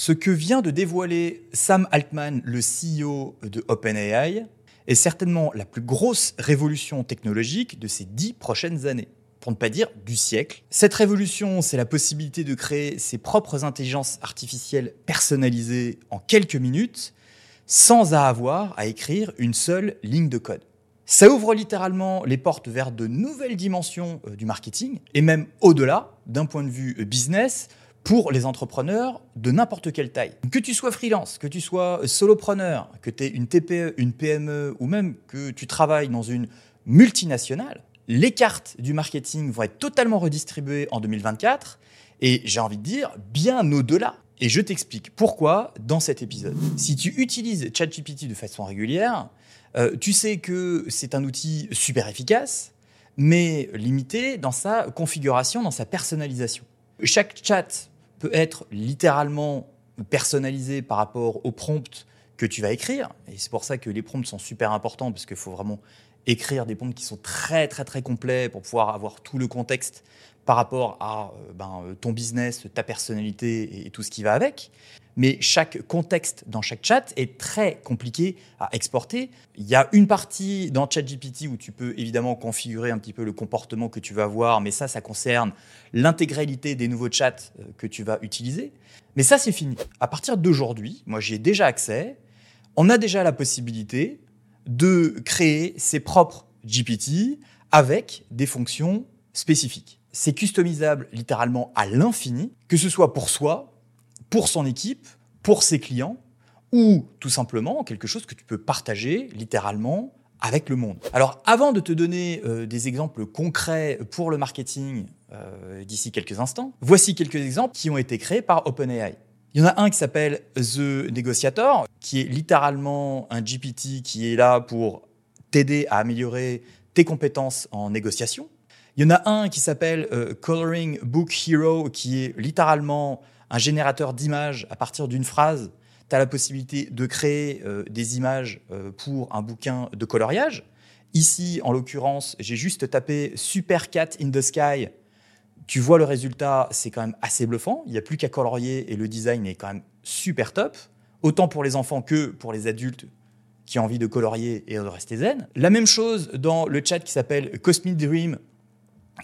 Ce que vient de dévoiler Sam Altman, le CEO de OpenAI, est certainement la plus grosse révolution technologique de ces dix prochaines années, pour ne pas dire du siècle. Cette révolution, c'est la possibilité de créer ses propres intelligences artificielles personnalisées en quelques minutes, sans avoir à écrire une seule ligne de code. Ça ouvre littéralement les portes vers de nouvelles dimensions euh, du marketing, et même au-delà, d'un point de vue euh, business, pour les entrepreneurs de n'importe quelle taille. Que tu sois freelance, que tu sois solopreneur, que tu aies une TPE, une PME, ou même que tu travailles dans une multinationale, les cartes du marketing vont être totalement redistribuées en 2024, et j'ai envie de dire bien au-delà. Et je t'explique pourquoi dans cet épisode. Si tu utilises ChatGPT de façon régulière, euh, tu sais que c'est un outil super efficace, mais limité dans sa configuration, dans sa personnalisation. Chaque chat peut être littéralement personnalisé par rapport au prompt que tu vas écrire. Et c'est pour ça que les prompts sont super importants, parce qu'il faut vraiment écrire des prompts qui sont très très très complets pour pouvoir avoir tout le contexte par rapport à euh, ben, euh, ton business, ta personnalité et tout ce qui va avec. Mais chaque contexte dans chaque chat est très compliqué à exporter. Il y a une partie dans ChatGPT où tu peux évidemment configurer un petit peu le comportement que tu vas avoir, mais ça, ça concerne l'intégralité des nouveaux chats euh, que tu vas utiliser. Mais ça, c'est fini. À partir d'aujourd'hui, moi, j'ai déjà accès. On a déjà la possibilité de créer ses propres GPT avec des fonctions spécifiques c'est customisable littéralement à l'infini, que ce soit pour soi, pour son équipe, pour ses clients, ou tout simplement quelque chose que tu peux partager littéralement avec le monde. Alors avant de te donner euh, des exemples concrets pour le marketing euh, d'ici quelques instants, voici quelques exemples qui ont été créés par OpenAI. Il y en a un qui s'appelle The Negotiator, qui est littéralement un GPT qui est là pour t'aider à améliorer tes compétences en négociation. Il y en a un qui s'appelle euh, Coloring Book Hero, qui est littéralement un générateur d'images à partir d'une phrase. Tu as la possibilité de créer euh, des images euh, pour un bouquin de coloriage. Ici, en l'occurrence, j'ai juste tapé Super Cat in the Sky. Tu vois le résultat, c'est quand même assez bluffant. Il n'y a plus qu'à colorier et le design est quand même super top. Autant pour les enfants que pour les adultes qui ont envie de colorier et de rester zen. La même chose dans le chat qui s'appelle Cosmic Dream,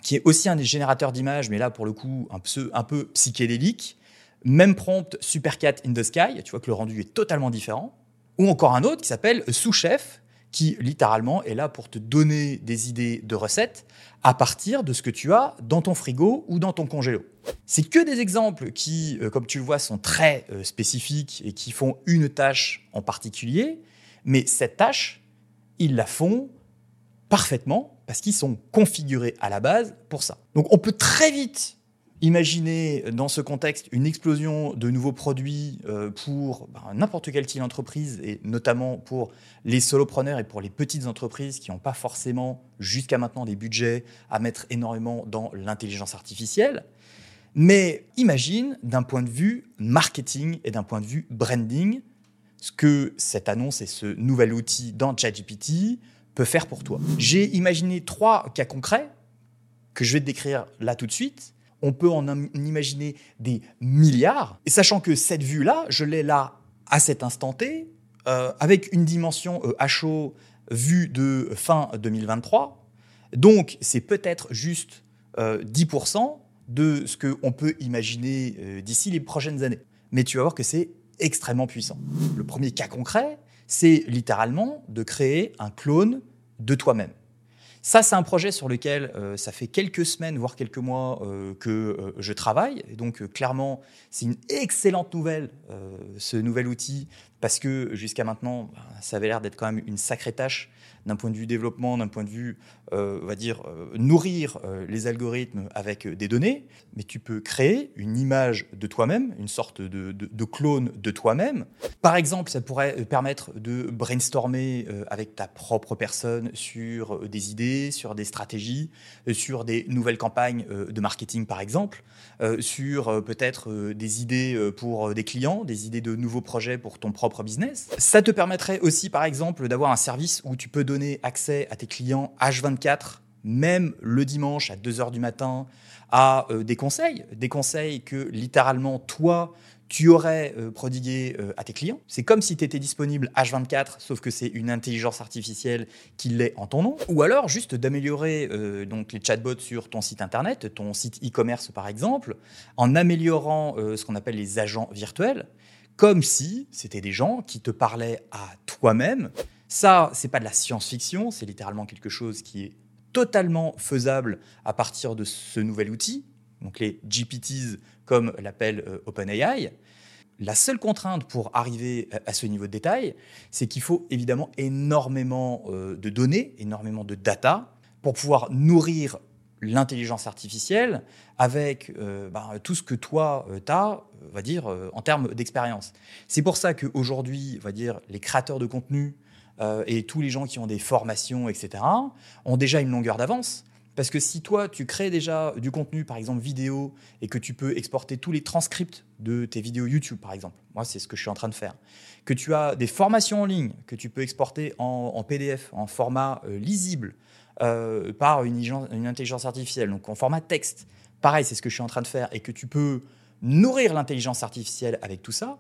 qui est aussi un des générateurs d'images, mais là pour le coup un peu, un peu psychédélique. Même prompt Supercat in the Sky, tu vois que le rendu est totalement différent. Ou encore un autre qui s'appelle Sous-chef, qui littéralement est là pour te donner des idées de recettes à partir de ce que tu as dans ton frigo ou dans ton congélo. C'est que des exemples qui, euh, comme tu le vois, sont très euh, spécifiques et qui font une tâche en particulier, mais cette tâche, ils la font parfaitement parce qu'ils sont configurés à la base pour ça. Donc on peut très vite imaginer dans ce contexte une explosion de nouveaux produits euh, pour ben, n'importe quelle type d'entreprise et notamment pour les solopreneurs et pour les petites entreprises qui n'ont pas forcément jusqu'à maintenant des budgets à mettre énormément dans l'intelligence artificielle. Mais imagine d'un point de vue marketing et d'un point de vue branding ce que cette annonce et ce nouvel outil dans ChatGPT peut faire pour toi. J'ai imaginé trois cas concrets que je vais te décrire là tout de suite. On peut en imaginer des milliards. Et sachant que cette vue-là, je l'ai là à cet instant T, euh, avec une dimension euh, vue de fin 2023. Donc, c'est peut-être juste 10% euh, de ce qu'on peut imaginer d'ici les prochaines années. Mais tu vas voir que c'est extrêmement puissant. Le premier cas concret, c'est littéralement de créer un clone de toi-même. Ça, c'est un projet sur lequel euh, ça fait quelques semaines, voire quelques mois euh, que euh, je travaille. Et donc, clairement, c'est une excellente nouvelle, ce nouvel outil, parce que jusqu'à maintenant, bah, ça avait l'air d'être quand même une sacrée tâche d'un point de vue développement, d'un point de vue, euh, on va dire, euh, nourrir euh, les algorithmes avec des données, mais tu peux créer une image de toi-même, une sorte de, clone de toi-même. Par exemple, ça pourrait permettre de brainstormer avec ta propre personne sur des idées, sur des stratégies, sur des nouvelles campagnes de marketing, par exemple, sur peut-être des idées pour des clients, des idées de nouveaux projets pour ton propre business. Ça te permettrait aussi, par exemple, d'avoir un service où tu peux donner accès à tes clients H24, même le dimanche à 2h du matin, à euh, des conseils, des conseils que littéralement toi, tu aurais euh, prodigué euh, à tes clients. C'est comme si tu étais disponible H24, sauf que c'est une intelligence artificielle qui l'est en ton nom. Ou alors juste d'améliorer euh, donc les chatbots sur ton site internet, ton site e-commerce par exemple, en améliorant ce qu'on appelle les agents virtuels, comme si c'était des gens qui te parlaient à toi-même. Ça, c'est pas de la science-fiction, c'est littéralement quelque chose qui est totalement faisable à partir de ce nouvel outil, donc les GPTs comme l'appelle euh, OpenAI. La seule contrainte pour arriver à ce niveau de détail, c'est qu'il faut évidemment énormément euh, de données, énormément de data pour pouvoir nourrir l'intelligence artificielle avec euh, ben, tout ce que toi, tu as, va dire, en termes d'expérience. C'est pour ça qu'aujourd'hui, va dire, les créateurs de contenu et tous les gens qui ont des formations, etc., ont déjà une longueur d'avance parce que si toi, tu crées déjà du contenu, par exemple vidéo, et que tu peux exporter tous les transcripts de tes vidéos YouTube, par exemple, moi, c'est ce que je suis en train de faire, que tu as des formations en ligne que tu peux exporter en, PDF, en format euh, lisible, euh, par une, intelligence artificielle, donc en format texte, pareil, c'est ce que je suis en train de faire, et que tu peux nourrir l'intelligence artificielle avec tout ça,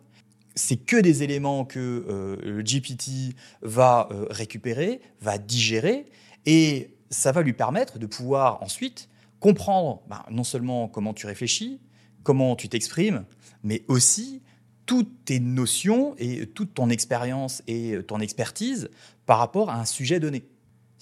c'est que des éléments que euh, le GPT va récupérer, va digérer, et ça va lui permettre de pouvoir ensuite comprendre bah, non seulement comment tu réfléchis, comment tu t'exprimes, mais aussi toutes tes notions et toute ton expérience et ton expertise par rapport à un sujet donné.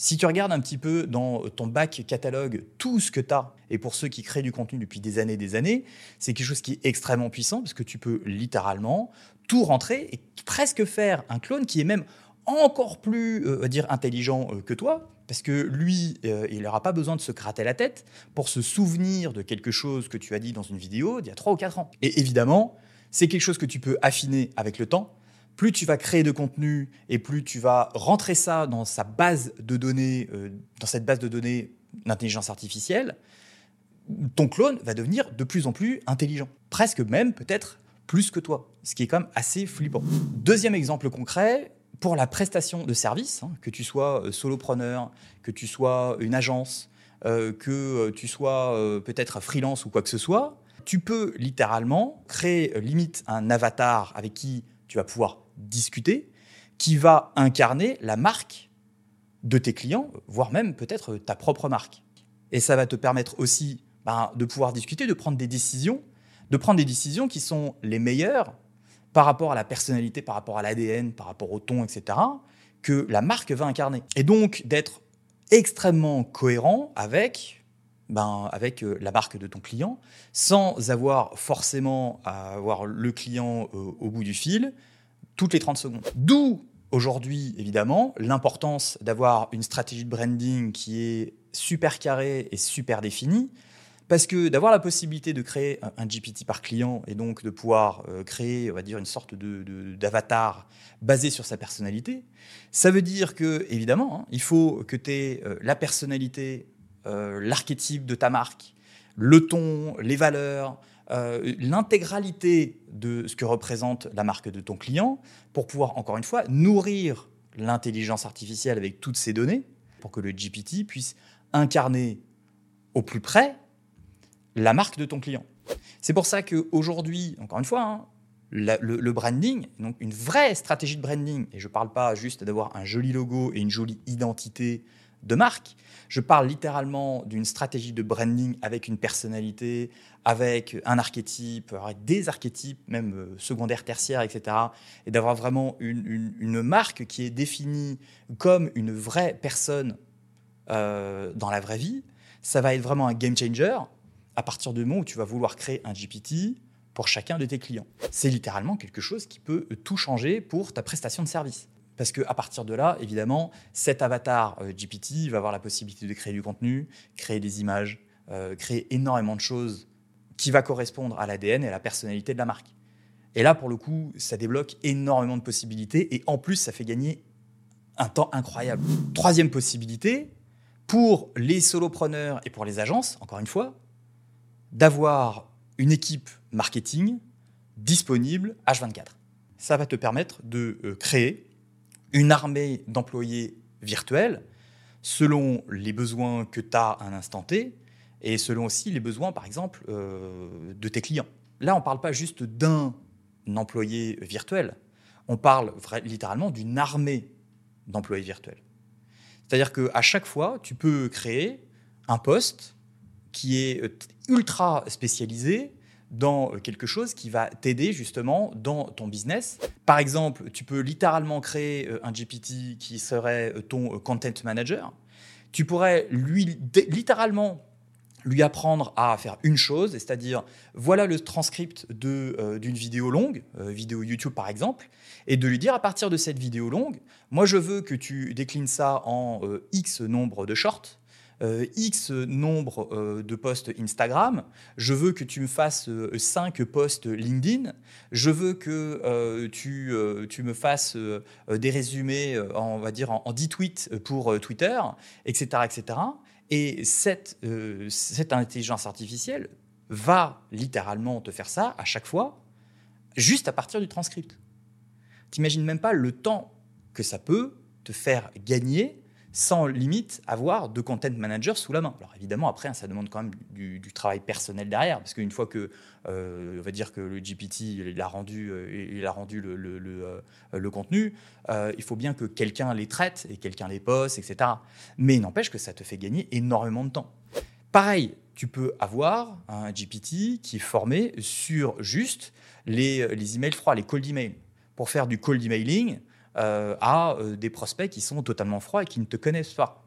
Si tu regardes un petit peu dans ton bac catalogue tout ce que tu as, et pour ceux qui créent du contenu depuis des années et des années, c'est quelque chose qui est extrêmement puissant parce que tu peux littéralement tout rentrer et presque faire un clone qui est même encore plus euh, dire intelligent euh, que toi, parce que lui, euh, il n'aura pas besoin de se gratter la tête pour se souvenir de quelque chose que tu as dit dans une vidéo d'il y a 3 ou 4 ans. Et évidemment, c'est quelque chose que tu peux affiner avec le temps. Plus tu vas créer de contenu et plus tu vas rentrer ça dans sa base de données, dans cette base de données d'intelligence artificielle, ton clone va devenir de plus en plus intelligent. Presque même peut-être plus que toi, ce qui est quand même assez flippant. Deuxième exemple concret, pour la prestation de service, hein, que tu sois euh, solopreneur, que tu sois une agence, euh, que euh, tu sois peut-être freelance ou quoi que ce soit, tu peux littéralement créer limite un avatar avec qui tu vas pouvoir discuter, qui va incarner la marque de tes clients, voire même peut-être ta propre marque. Et ça va te permettre aussi ben, de pouvoir discuter, de prendre des décisions, de prendre des décisions qui sont les meilleures par rapport à la personnalité, par rapport à l'ADN, par rapport au ton, etc., que la marque va incarner. Et donc d'être extrêmement cohérent avec, ben, avec euh, la marque de ton client, sans avoir forcément à avoir le client euh, au bout du fil toutes les 30 secondes. D'où aujourd'hui, évidemment, l'importance d'avoir une stratégie de branding qui est super carrée et super définie, parce que d'avoir la possibilité de créer un, GPT par client et donc de pouvoir euh, créer, on va dire, une sorte d'avatar de, basé sur sa personnalité, ça veut dire que, évidemment, hein, il faut que tu aies la personnalité, l'archétype de ta marque, le ton, les valeurs, l'intégralité de ce que représente la marque de ton client pour pouvoir, encore une fois, nourrir l'intelligence artificielle avec toutes ces données pour que le GPT puisse incarner au plus près la marque de ton client. C'est pour ça qu'aujourd'hui, encore une fois, hein, le, branding, donc une vraie stratégie de branding, et je ne parle pas juste d'avoir un joli logo et une jolie identité de marque, je parle littéralement d'une stratégie de branding avec une personnalité, avec un archétype, avec des archétypes, même euh, secondaires, tertiaires, etc. Et d'avoir vraiment une, marque qui est définie comme une vraie personne euh, dans la vraie vie, ça va être vraiment un game changer à partir du moment où tu vas vouloir créer un GPT pour chacun de tes clients. C'est littéralement quelque chose qui peut tout changer pour ta prestation de service. Parce qu'à partir de là, évidemment, cet avatar euh, GPT va avoir la possibilité de créer du contenu, créer des images, euh, créer énormément de choses qui va correspondre à l'ADN et à la personnalité de la marque. Et là, pour le coup, ça débloque énormément de possibilités et en plus, ça fait gagner un temps incroyable. Troisième possibilité, pour les solopreneurs et pour les agences, encore une fois, d'avoir une équipe marketing disponible H24. Ça va te permettre de euh, créer une armée d'employés virtuels selon les besoins que tu as à un instant T et selon aussi les besoins, par exemple, euh, de tes clients. Là, on ne parle pas juste d'un employé virtuel. On parle littéralement d'une armée d'employés virtuels. C'est-à-dire qu'à chaque fois, tu peux créer un poste qui est euh, ultra spécialisé dans euh, quelque chose qui va t'aider justement dans ton business. Par exemple, tu peux littéralement créer euh, un GPT qui serait ton content manager. Tu pourrais lui littéralement lui apprendre à faire une chose, c'est-à-dire voilà le transcript d'une vidéo longue, vidéo YouTube par exemple, et de lui dire à partir de cette vidéo longue, moi je veux que tu déclines ça en X nombre de shorts, euh, X nombre euh, de posts Instagram, je veux que tu me fasses 5 euh, posts LinkedIn, je veux que tu, tu, me fasses des résumés, on va dire, en, 10 tweets pour Twitter, etc. etc. Et cette, cette intelligence artificielle va littéralement te faire ça à chaque fois, juste à partir du transcript. T'imagines même pas le temps que ça peut te faire gagner sans limite avoir de content manager sous la main. Alors évidemment, après, hein, ça demande quand même du, travail personnel derrière, parce qu'une fois que, euh, on va dire que le GPT il a rendu, euh, il a rendu le, euh, contenu, il faut bien que quelqu'un les traite et quelqu'un les poste, etc. Mais n'empêche que ça te fait gagner énormément de temps. Pareil, tu peux avoir un GPT qui est formé sur juste les, les emails froids, les cold emails. Pour faire du cold emailing, à euh, des prospects qui sont totalement froids et qui ne te connaissent pas.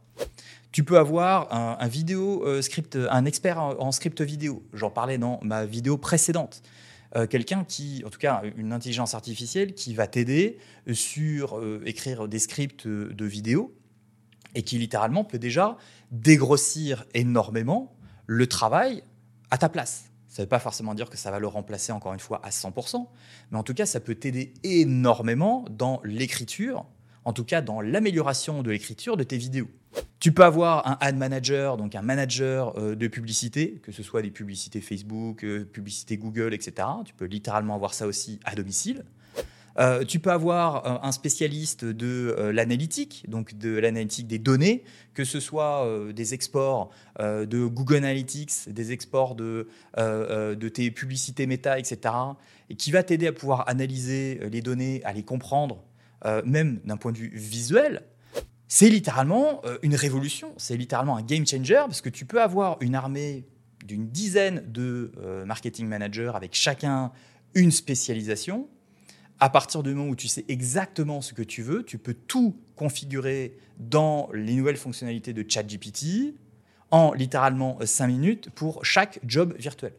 Tu peux avoir un, vidéo euh, script, un expert en, script vidéo. J'en parlais dans ma vidéo précédente. Quelqu'un qui, en tout cas, une intelligence artificielle qui va t'aider sur écrire des scripts de vidéo et qui littéralement peut déjà dégrossir énormément le travail à ta place. Ça ne veut pas forcément dire que ça va le remplacer encore une fois à 100%, mais en tout cas, ça peut t'aider énormément dans l'écriture, en tout cas dans l'amélioration de l'écriture de tes vidéos. Tu peux avoir un ad manager, donc un manager euh, de publicité, que ce soit des publicités Facebook, euh, publicités Google, etc. Tu peux littéralement avoir ça aussi à domicile. Euh, tu peux avoir euh, un spécialiste de euh, l'analytique, donc de l'analytique des données, que ce soit des exports de Google Analytics, des exports de, de tes publicités méta, etc., et qui va t'aider à pouvoir analyser les données, à les comprendre, même d'un point de vue visuel. C'est littéralement une révolution, c'est littéralement un game changer, parce que tu peux avoir une armée d'une dizaine de marketing managers avec chacun une spécialisation à partir du moment où tu sais exactement ce que tu veux, tu peux tout configurer dans les nouvelles fonctionnalités de ChatGPT en littéralement 5 minutes pour chaque job virtuel.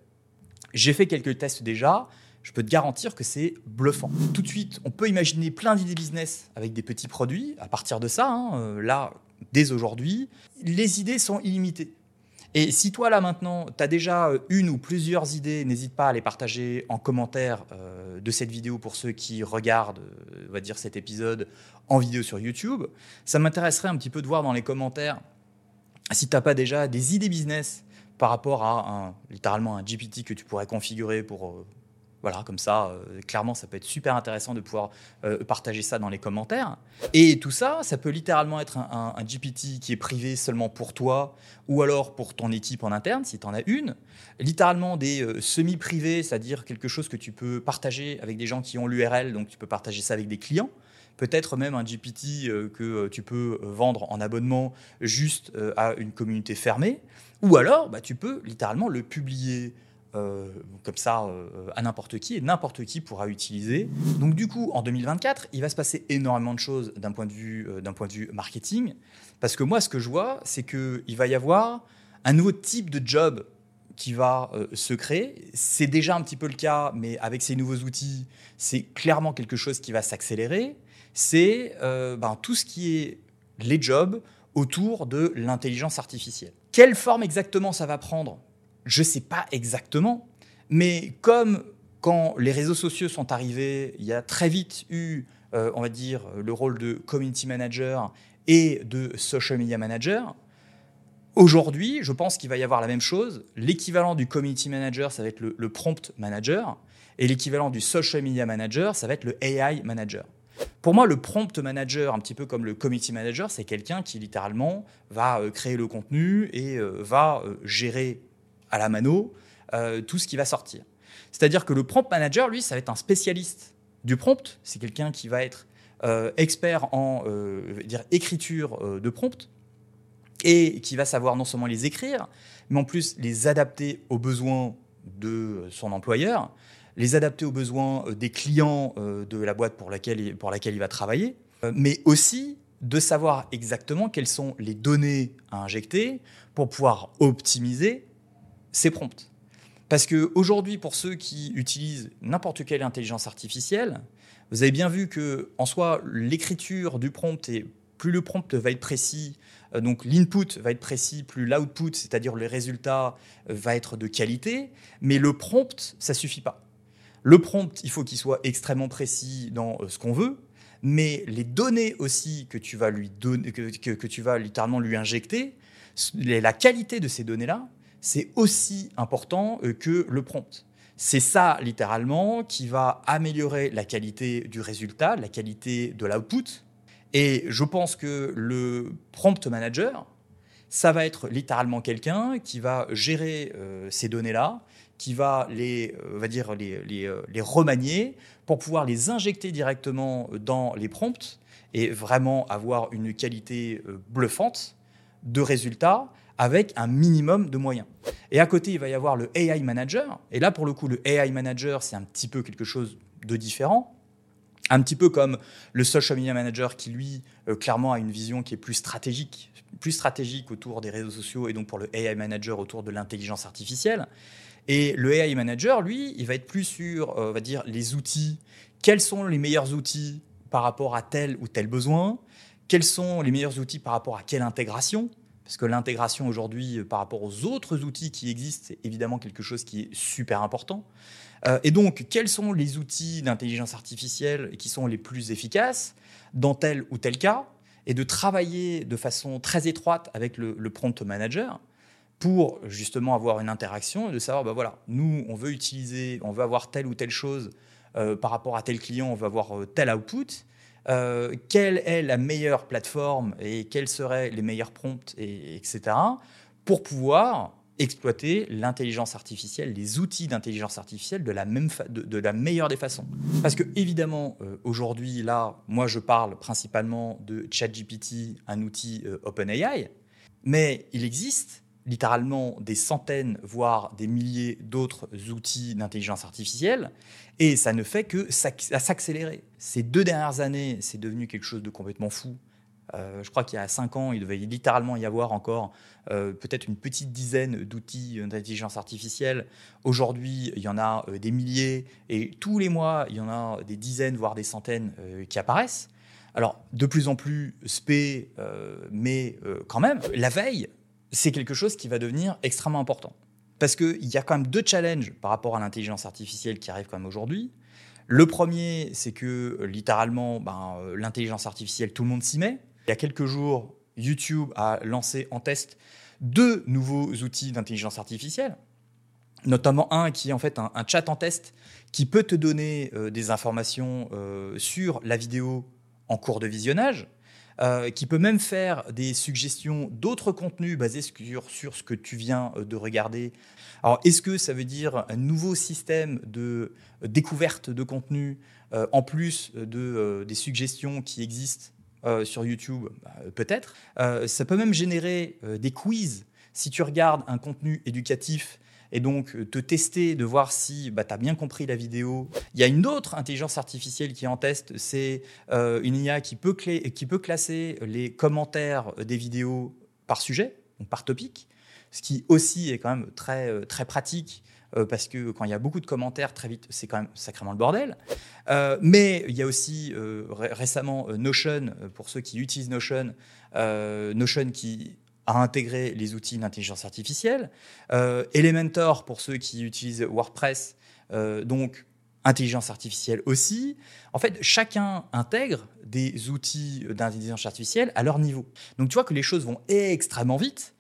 J'ai fait quelques tests déjà, je peux te garantir que c'est bluffant. Tout de suite, on peut imaginer plein d'idées business avec des petits produits. À partir de ça, hein, euh, là, dès aujourd'hui, les idées sont illimitées. Et si toi, là, maintenant, tu as déjà euh, une ou plusieurs idées, n'hésite pas à les partager en commentaire euh, de cette vidéo pour ceux qui regardent, euh, va dire, cet épisode en vidéo sur YouTube. Ça m'intéresserait un petit peu de voir dans les commentaires si tu n'as pas déjà des idées business par rapport à littéralement un GPT que tu pourrais configurer pour voilà, comme ça, euh, clairement, ça peut être super intéressant de pouvoir euh, partager ça dans les commentaires. Et tout ça, ça peut littéralement être un, GPT qui est privé seulement pour toi, ou alors pour ton équipe en interne, si tu en as une. Littéralement des euh, semi-privés, c'est-à-dire quelque chose que tu peux partager avec des gens qui ont l'URL, donc tu peux partager ça avec des clients peut-être même un GPT que tu peux vendre en abonnement juste à une communauté fermée, ou alors bah, tu peux littéralement le publier euh, comme ça euh, à n'importe qui et n'importe qui pourra utiliser. Donc du coup, en 2024, il va se passer énormément de choses d'un point de vue euh, d'un point de vue marketing, parce que moi, ce que je vois, c'est que il va y avoir un nouveau type de job qui va se créer. C'est déjà un petit peu le cas, mais avec ces nouveaux outils, c'est clairement quelque chose qui va s'accélérer. C'est ben, tout ce qui est les jobs autour de l'intelligence artificielle. Quelle forme exactement ça va prendre? Je ne sais pas exactement, mais comme quand les réseaux sociaux sont arrivés, il y a très vite eu, euh, on va dire, le rôle de community manager et de social media manager. Aujourd'hui, je pense qu'il va y avoir la même chose. L'équivalent du community manager, ça va être le, prompt manager, et l'équivalent du social media manager, ça va être le AI manager. Pour moi, le prompt manager, un petit peu comme le community manager, c'est quelqu'un qui littéralement va euh, créer le contenu et euh, va gérer à la mano euh, tout ce qui va sortir. C'est-à-dire que le prompt manager, lui, ça va être un spécialiste du prompt. C'est quelqu'un qui va être euh, expert en euh, dire, écriture de prompt et qui va savoir non seulement les écrire, mais en plus les adapter aux besoins de son employeur, les adapter aux besoins des clients de la boîte pour laquelle, pour laquelle il va travailler, mais aussi de savoir exactement quelles sont les données à injecter pour pouvoir optimiser ces prompts. Parce qu'aujourd'hui, pour ceux qui utilisent n'importe quelle intelligence artificielle, vous avez bien vu que en soi, l'écriture du prompt et plus le prompt va être précis, euh, donc l'input va être précis, plus l'output, c'est-à-dire le résultat, euh, va être de qualité. Mais le prompt, ça suffit pas. Le prompt, il faut qu'il soit extrêmement précis dans euh, ce qu'on veut, mais les données aussi que tu vas lui donner, que, tu vas littéralement lui injecter, la qualité de ces données-là, c'est aussi important euh, que le prompt. C'est ça, littéralement, qui va améliorer la qualité du résultat, la qualité de l'output. Et je pense que le prompt manager, ça va être littéralement quelqu'un qui va gérer euh, ces données-là, qui va les, euh, va dire les, remanier pour pouvoir les injecter directement dans les prompts et vraiment avoir une qualité bluffante de résultats avec un minimum de moyens. Et à côté, il va y avoir le AI Manager. Et là, pour le coup, le AI Manager, c'est un petit peu quelque chose de différent. Un petit peu comme le Social Media Manager qui, lui, euh, clairement a une vision qui est plus stratégique, plus stratégique autour des réseaux sociaux et donc pour le AI Manager autour de l'intelligence artificielle. Et le AI Manager, lui, il va être plus sur, euh, on va dire, les outils. Quels sont les meilleurs outils par rapport à tel ou tel besoin? Quels sont les meilleurs outils par rapport à quelle intégration? Parce que l'intégration aujourd'hui euh, par rapport aux autres outils qui existent, c'est évidemment quelque chose qui est super important. Euh, et donc, quels sont les outils d'intelligence artificielle qui sont les plus efficaces dans tel ou tel cas? Et de travailler de façon très étroite avec le, prompt manager pour justement avoir une interaction et de savoir, bah voilà, nous, on veut utiliser, on veut avoir telle ou telle chose euh, par rapport à tel client, on veut avoir tel output. Euh, quelle est la meilleure plateforme et quels seraient les meilleurs prompts, et, etc., pour pouvoir exploiter l'intelligence artificielle, les outils d'intelligence artificielle de la, même de, la meilleure des façons? Parce que évidemment, euh, aujourd'hui, là, moi, je parle principalement de ChatGPT, un outil euh, OpenAI, mais il existe littéralement des centaines, voire des milliers d'autres outils d'intelligence artificielle, et ça ne fait que s'accélérer. Ces deux dernières années, c'est devenu quelque chose de complètement fou. Euh, je crois qu'il y a cinq ans, il devait littéralement y avoir encore euh, peut-être une petite dizaine d'outils d'intelligence artificielle. Aujourd'hui, il y en a euh, des milliers, et tous les mois, il y en a des dizaines, voire des centaines qui apparaissent. Alors, de plus en plus spé, mais quand même, la veille, c'est quelque chose qui va devenir extrêmement important. Parce qu'il y a quand même deux challenges par rapport à l'intelligence artificielle qui arrivent quand même aujourd'hui. Le premier, c'est que littéralement, ben, euh, l'intelligence artificielle, tout le monde s'y met. Il y a quelques jours, YouTube a lancé en test deux nouveaux outils d'intelligence artificielle, notamment un qui est en fait un, chat en test qui peut te donner euh, des informations euh, sur la vidéo en cours de visionnage. Euh, qui peut même faire des suggestions d'autres contenus basés sur, sur ce que tu viens euh, de regarder. Alors, est-ce que ça veut dire un nouveau système de découverte de contenu euh, en plus de, des suggestions qui existent sur YouTube? Bah, Peut-être. ça peut même générer des quiz. Si tu regardes un contenu éducatif et donc euh, te tester, de voir si bah, tu as bien compris la vidéo. Il y a une autre intelligence artificielle qui en test, c'est euh, une IA qui peut, qui peut classer les commentaires des vidéos par sujet, donc par topic, ce qui aussi est quand même très, euh, très pratique parce que quand il y a beaucoup de commentaires, très vite, c'est quand même sacrément le bordel. mais il y a aussi récemment Notion, pour ceux qui utilisent Notion, Notion qui à intégrer les outils d'intelligence artificielle. Euh, Elementor pour ceux qui utilisent WordPress, euh, donc intelligence artificielle aussi. En fait, chacun intègre des outils d'intelligence artificielle à leur niveau. Donc tu vois que les choses vont extrêmement vite.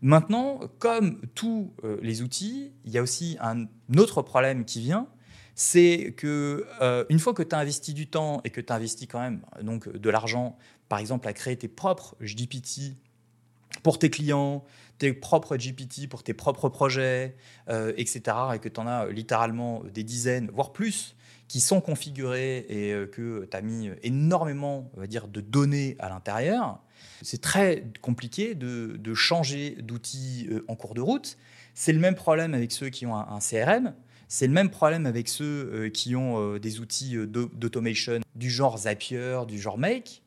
Maintenant, comme tous euh, les outils, il y a aussi un autre problème qui vient, c'est que une fois que tu as investi du temps et que tu as investi quand même donc de l'argent, par exemple à créer tes propres GPT pour tes clients, tes propres GPT pour tes propres projets, euh, etc. Et que tu en as littéralement des dizaines, voire plus, qui sont configurés et euh, que tu as mis énormément on va dire, de données à l'intérieur, c'est très compliqué de, changer d'outil euh, en cours de route. C'est le même problème avec ceux qui ont un, CRM. C'est le même problème avec ceux qui ont des outils d'automation du genre Zapier, du genre Make.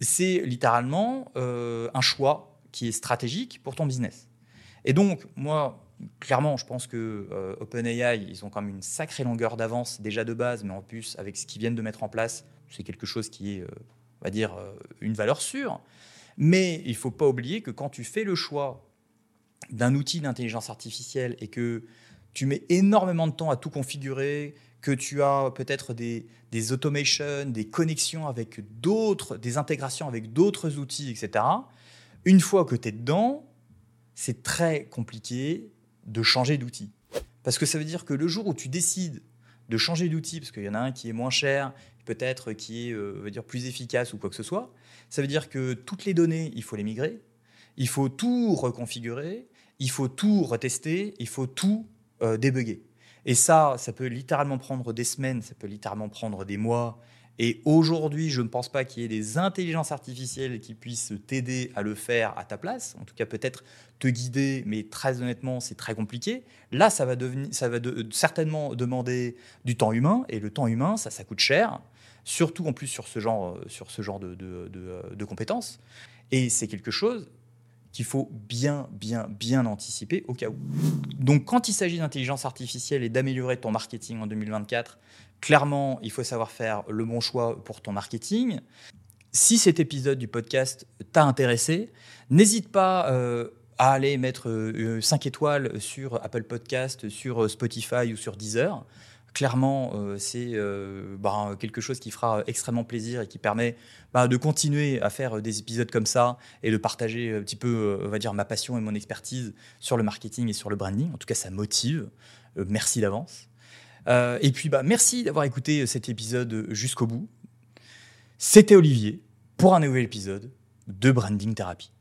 C'est littéralement un choix qui est stratégique pour ton business. Et donc, moi, clairement, je pense que euh, OpenAI, ils ont quand même une sacrée longueur d'avance déjà de base, mais en plus, avec ce qu'ils viennent de mettre en place, c'est quelque chose qui est, euh, on va dire, euh, une valeur sûre. Mais il ne faut pas oublier que quand tu fais le choix d'un outil d'intelligence artificielle et que tu mets énormément de temps à tout configurer, que tu as peut-être des, des automations, des connexions avec d'autres, des intégrations avec d'autres outils, etc., une fois que tu es dedans, c'est très compliqué de changer d'outil. Parce que ça veut dire que le jour où tu décides de changer d'outil, parce qu'il y en a un qui est moins cher, peut-être qui est euh, dire plus efficace ou quoi que ce soit, ça veut dire que toutes les données, il faut les migrer, il faut tout reconfigurer, il faut tout retester, il faut tout euh, débugger. Et ça, ça peut littéralement prendre des semaines, ça peut littéralement prendre des mois, et aujourd'hui, je ne pense pas qu'il y ait des intelligences artificielles qui puissent t'aider à le faire à ta place. En tout cas, peut-être te guider, mais très honnêtement, c'est très compliqué. Là, ça va, devenir, ça va certainement demander du temps humain. Et le temps humain, ça, ça coûte cher. Surtout en plus sur ce genre, sur ce genre de, de, de compétences. Et c'est quelque chose qu'il faut bien, bien, bien anticiper au cas où. Donc, quand il s'agit d'intelligence artificielle et d'améliorer ton marketing en 2024, Clairement, il faut savoir faire le bon choix pour ton marketing. Si cet épisode du podcast t'a intéressé, n'hésite pas euh, à aller mettre 5 euh, étoiles sur Apple Podcast, sur Spotify ou sur Deezer. Clairement, euh, c'est bah, quelque chose qui fera extrêmement plaisir et qui permet bah, de continuer à faire des épisodes comme ça et de partager un petit peu, on va dire, ma passion et mon expertise sur le marketing et sur le branding. En tout cas, ça motive. merci d'avance. Euh, et puis, bah, merci d'avoir écouté cet épisode jusqu'au bout. C'était Olivier pour un nouvel épisode de Branding Therapy.